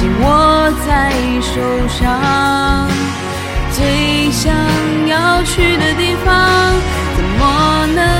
紧握在手上，最想要去的地方，怎么能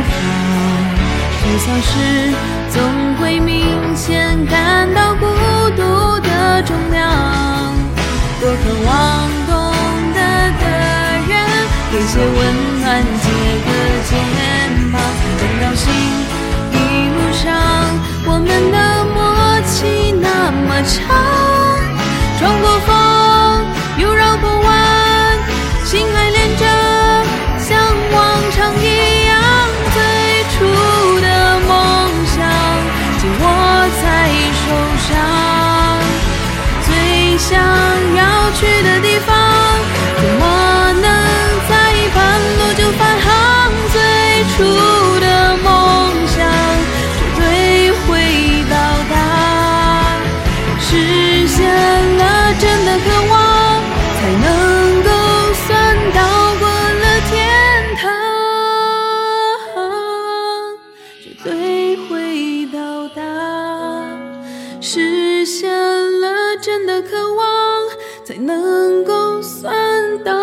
沮丧时，总会明显感到孤独的重量。多渴望懂得的人，给些温暖，借个实现了真的渴望，才能够算到。